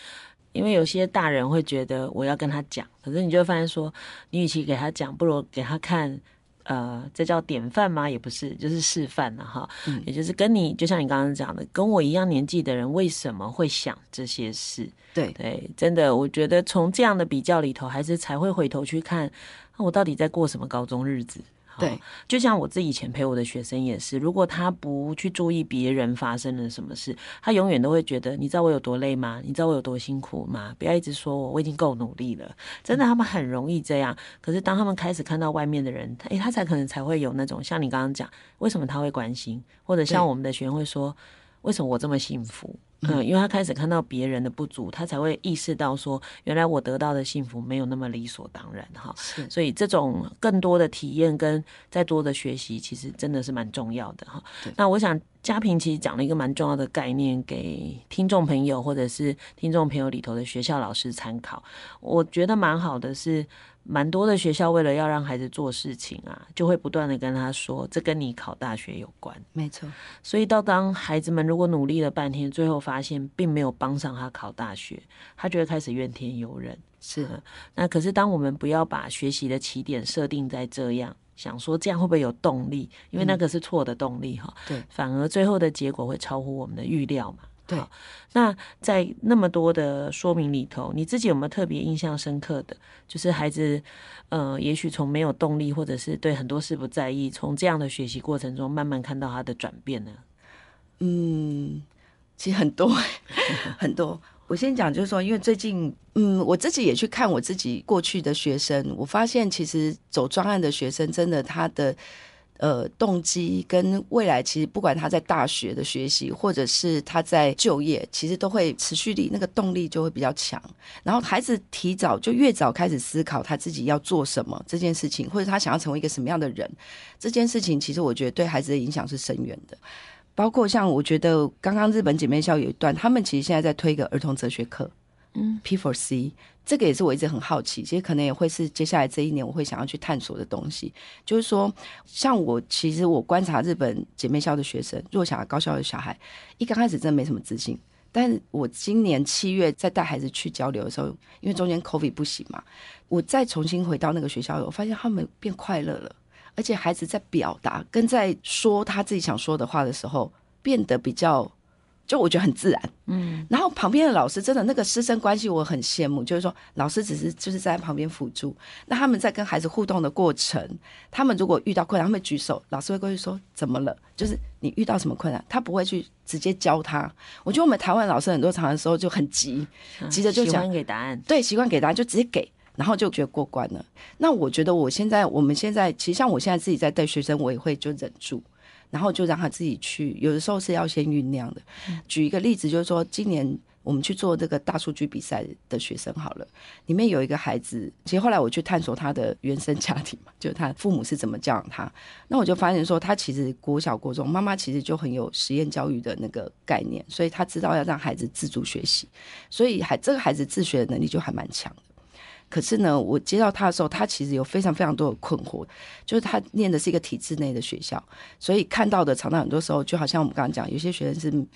因为有些大人会觉得我要跟他讲，可是你就会发现说，你与其给他讲，不如给他看。呃，这叫典范吗？也不是，就是示范了哈。嗯，也就是跟你，就像你刚刚讲的，跟我一样年纪的人，为什么会想这些事？对对，真的，我觉得从这样的比较里头，还是才会回头去看，我到底在过什么高中日子。对，就像我自己以前陪我的学生也是，如果他不去注意别人发生了什么事，他永远都会觉得，你知道我有多累吗？你知道我有多辛苦吗？不要一直说我，我已经够努力了。真的，他们很容易这样。可是当他们开始看到外面的人，他才可能才会有那种像你刚刚讲，为什么他会关心，或者像我们的学员会说，为什么我这么幸福？嗯，因为他开始看到别人的不足，他才会意识到说，原来我得到的幸福没有那么理所当然哈。是，所以这种更多的体验跟再多的学习，其实真的是蛮重要的哈。那我想嘉平其实讲了一个蛮重要的概念给听众朋友，或者是听众朋友里头的学校老师参考。我觉得蛮好的是，蛮多的学校为了要让孩子做事情啊，就会不断的跟他说，这跟你考大学有关。没错。所以到当孩子们如果努力了半天，最后发现并没有帮上他考大学，他就会开始怨天尤人。是。那可是当我们不要把学习的起点设定在这样。想说这样会不会有动力？因为那个是错的动力哈、嗯。对，反而最后的结果会超乎我们的预料嘛。对。那在那么多的说明里头，你自己有没有特别印象深刻的？就是孩子，呃，也许从没有动力，或者是对很多事不在意，从这样的学习过程中慢慢看到他的转变呢？嗯，其实很多，很多。我先讲，就是说，因为最近，嗯，我自己也去看我自己过去的学生，我发现其实走专案的学生，真的他的呃动机跟未来，其实不管他在大学的学习，或者是他在就业，其实都会持续力，那个动力就会比较强。然后孩子提早就越早开始思考他自己要做什么这件事情，或者他想要成为一个什么样的人，这件事情，其实我觉得对孩子的影响是深远的。包括像我觉得刚刚日本姐妹校有一段，他们其实现在在推一个儿童哲学课，嗯，P for C，这个也是我一直很好奇，其实可能也会是接下来这一年我会想要去探索的东西。就是说，像我其实我观察日本姐妹校的学生，弱小高校的小孩，一刚开始真的没什么自信，但是我今年七月在带孩子去交流的时候，因为中间 COVID 不行嘛，我再重新回到那个学校，我发现他们变快乐了。而且孩子在表达跟在说他自己想说的话的时候，变得比较，就我觉得很自然。嗯，然后旁边的老师真的那个师生关系我很羡慕，就是说老师只是就是在旁边辅助，那他们在跟孩子互动的过程，他们如果遇到困难，他们举手，老师会过去说怎么了？就是你遇到什么困难，他不会去直接教他。我觉得我们台湾老师很多场的时候就很急，急着就想给答案，对，习惯给答案就直接给。然后就觉得过关了。那我觉得我现在，我们现在其实像我现在自己在带学生，我也会就忍住，然后就让他自己去。有的时候是要先酝酿的。举一个例子，就是说今年我们去做这个大数据比赛的学生好了，里面有一个孩子，其实后来我去探索他的原生家庭嘛，就他父母是怎么教养他。那我就发现说，他其实国小国中，妈妈其实就很有实验教育的那个概念，所以他知道要让孩子自主学习，所以还这个孩子自学的能力就还蛮强的。可是呢，我接到他的时候，他其实有非常非常多的困惑，就是他念的是一个体制内的学校，所以看到的常常很多时候，就好像我们刚刚讲，有些学生是，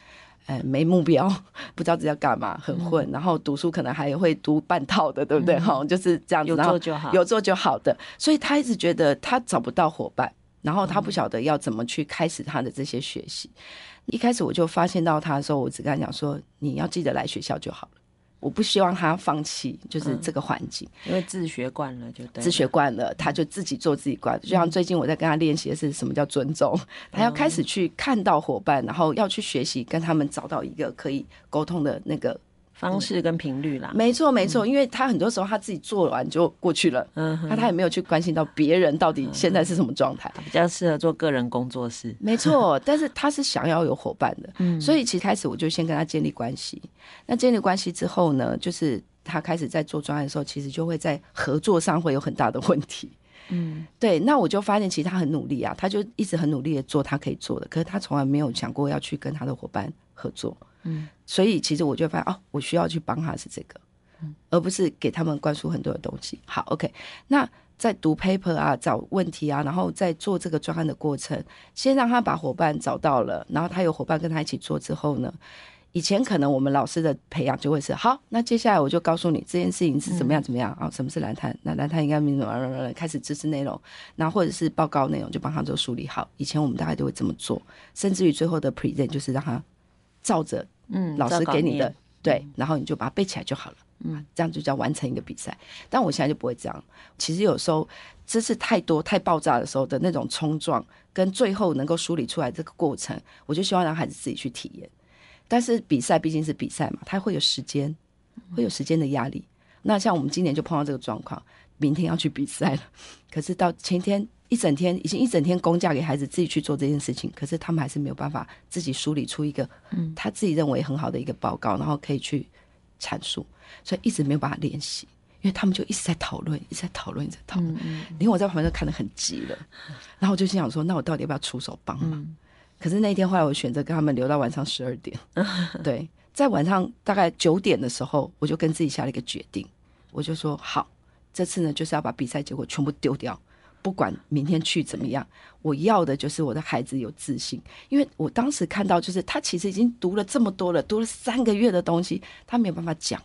呃，没目标，不知道自己要干嘛，很混，然后读书可能还会读半套的，对不对？哈、嗯，就是这样子，有做就好，有做就好的，所以他一直觉得他找不到伙伴，然后他不晓得要怎么去开始他的这些学习。一开始我就发现到他的时候，我只跟他讲说，你要记得来学校就好了。我不希望他放弃，就是这个环境，嗯，因为自学惯了就对，自学惯了，他就自己做自己惯。就像最近我在跟他练习的是什么叫尊重，他要开始去看到伙伴，然后要去学习跟他们找到一个可以沟通的那个。方式跟频率啦，没错没错，因为他很多时候他自己做完就过去了，嗯，那他也没有去关心到别人到底现在是什么状态，比较适合做个人工作室，没错，但是他是想要有伙伴的，嗯，所以其实开始我就先跟他建立关系，那建立关系之后呢，就是他开始在做专案的时候，其实就会在合作上会有很大的问题，嗯，对，那我就发现其实他很努力啊，他就一直很努力的做他可以做的，可是他从来没有想过要去跟他的伙伴合作。嗯，所以其实我就发现哦，我需要去帮他是这个，而不是给他们灌输很多的东西。好，OK，那在读 paper 啊、找问题啊，然后在做这个专案的过程，先让他把伙伴找到了，然后他有伙伴跟他一起做之后呢，以前可能我们老师的培养就会是好，那接下来我就告诉你这件事情是怎么样怎么样啊、嗯哦，什么是蓝碳？那蓝碳应该怎么怎么开始知识内容，然后或者是报告内容就帮他做梳理好。以前我们大概都会这么做，甚至于最后的 present 就是让他。照着，嗯，老师给你的，对，然后你就把它背起来就好了，嗯，这样就叫完成一个比赛。但我现在就不会这样。其实有时候知识太多、太爆炸的时候的那种冲撞，跟最后能够梳理出来这个过程，我就希望让孩子自己去体验。但是比赛毕竟是比赛嘛，他会有时间，会有时间的压力。那像我们今年就碰到这个状况，明天要去比赛了，可是到前天。一整天已经一整天公假给孩子自己去做这件事情，可是他们还是没有办法自己梳理出一个嗯他自己认为很好的一个报告，然后可以去阐述，所以一直没有办法练习，因为他们就一直在讨论，一直在讨论，一直在讨论。因为我在旁边都看得很急了，然后我就心想说，那我到底要不要出手帮忙？可是那一天后来我选择跟他们留到晚上十二点。对，在晚上大概九点的时候，我就跟自己下了一个决定，我就说好，这次呢就是要把比赛结果全部丢掉。不管明天去怎么样，我要的就是我的孩子有自信。因为我当时看到，就是他其实已经读了这么多了，读了三个月的东西，他没有办法讲，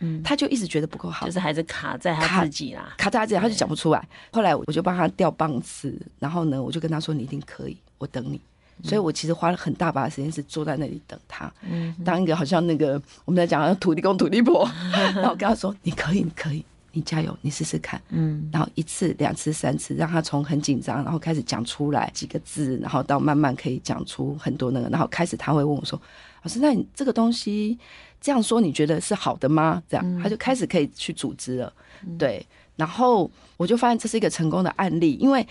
嗯，他就一直觉得不够好，就是孩子卡在他自己啦，卡，卡在他自己，他就讲不出来。后来我就帮他调棒子，然后呢，我就跟他说：“你一定可以，我等你。”所以我其实花了很大把的时间是坐在那里等他，嗯，当一个好像那个我们在讲土地公、土地婆，然后我跟他说：“你可以，你可以。”你加油，你试试看，嗯，然后一次、两次、三次，让他从很紧张，然后开始讲出来几个字，然后到慢慢可以讲出很多那个，然后开始他会问我说：“老师，那你这个东西这样说，你觉得是好的吗？”这样他就开始可以去组织了，对。然后我就发现这是一个成功的案例，因为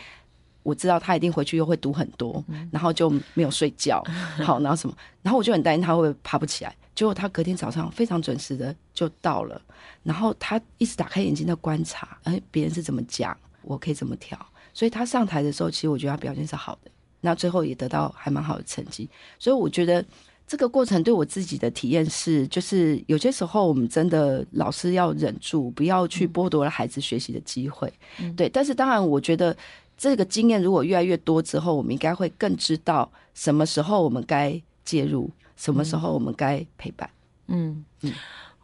我知道他一定回去又会读很多，然后就没有睡觉，好，然后什么，然后我就很担心他会不会爬不起来。结果他隔天早上非常准时的就到了，然后他一直打开眼睛在观察，哎，别人是怎么讲，我可以怎么调，所以他上台的时候，其实我觉得他表现是好的，那最后也得到还蛮好的成绩，所以我觉得这个过程对我自己的体验是，就是有些时候我们真的老师要忍住，不要去剥夺了孩子学习的机会，嗯、对，但是当然我觉得这个经验如果越来越多之后，我们应该会更知道什么时候我们该介入。什么时候我们该陪伴？嗯嗯，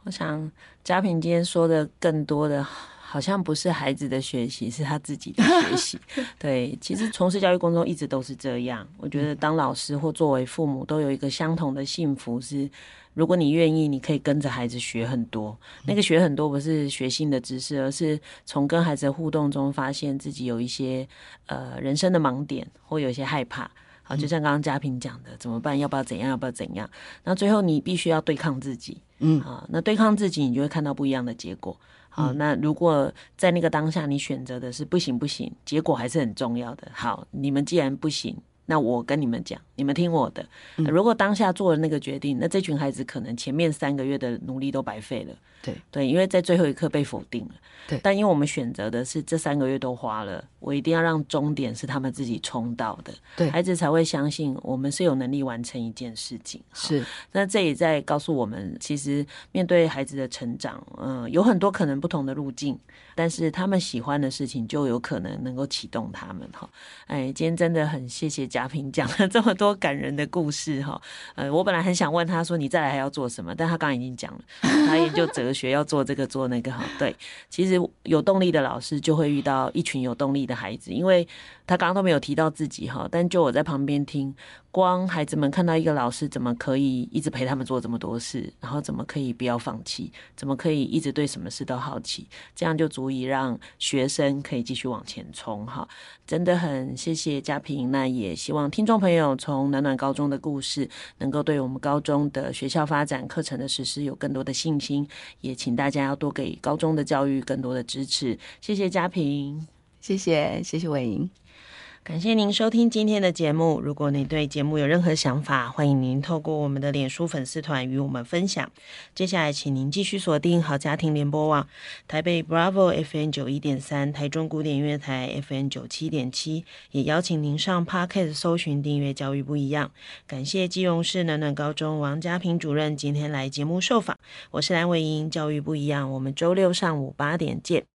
我想嘉平今天说的更多的，好像不是孩子的学习，是他自己的学习。对，其实从事教育工作一直都是这样。我觉得当老师或作为父母都有一个相同的幸福是，如果你愿意，你可以跟着孩子学很多。那个学很多不是学新的知识，而是从跟孩子的互动中发现自己有一些呃人生的盲点，或有一些害怕。好，就像刚刚嘉平讲的，怎么办？要不要怎样？要不要怎样？那最后你必须要对抗自己，嗯，啊，那对抗自己，你就会看到不一样的结果。好，那如果在那个当下你选择的是不行不行，结果还是很重要的。好，你们既然不行。那我跟你们讲，你们听我的。如果当下做了那个决定，那这群孩子可能前面三个月的努力都白费了。对对，因为在最后一刻被否定了。对，但因为我们选择的是这三个月都花了，我一定要让终点是他们自己冲到的。对，孩子才会相信我们是有能力完成一件事情。是，那这也在告诉我们，其实面对孩子的成长，嗯、呃，有很多可能不同的路径，但是他们喜欢的事情就有可能能够启动他们。哈，哎，今天真的很谢谢。嘉平讲了这么多感人的故事哈，呃，我本来很想问他说，你再来还要做什么，但他刚刚已经讲了，他研究哲学要做这个做那个哈。对，其实有动力的老师就会遇到一群有动力的孩子，因为他刚刚都没有提到自己哈，但就我在旁边听。光孩子们看到一个老师怎么可以一直陪他们做这么多事，然后怎么可以不要放弃，怎么可以一直对什么事都好奇，这样就足以让学生可以继续往前冲哈。真的很谢谢嘉平，那也希望听众朋友从暖暖高中的故事，能够对我们高中的学校发展课程的实施有更多的信心，也请大家要多给高中的教育更多的支持。谢谢嘉平，谢谢谢谢伟莹。感谢您收听今天的节目。如果你对节目有任何想法，欢迎您透过我们的脸书粉丝团与我们分享。接下来，请您继续锁定好家庭联播网台北 Bravo FM 九一点三、台中古典音乐台 FM 九七点七，也邀请您上 Podcast 搜寻订阅教育不一样。感谢基隆市暖暖高中王家平主任今天来节目受访。我是蓝伟莹，教育不一样，我们周六上午八点见。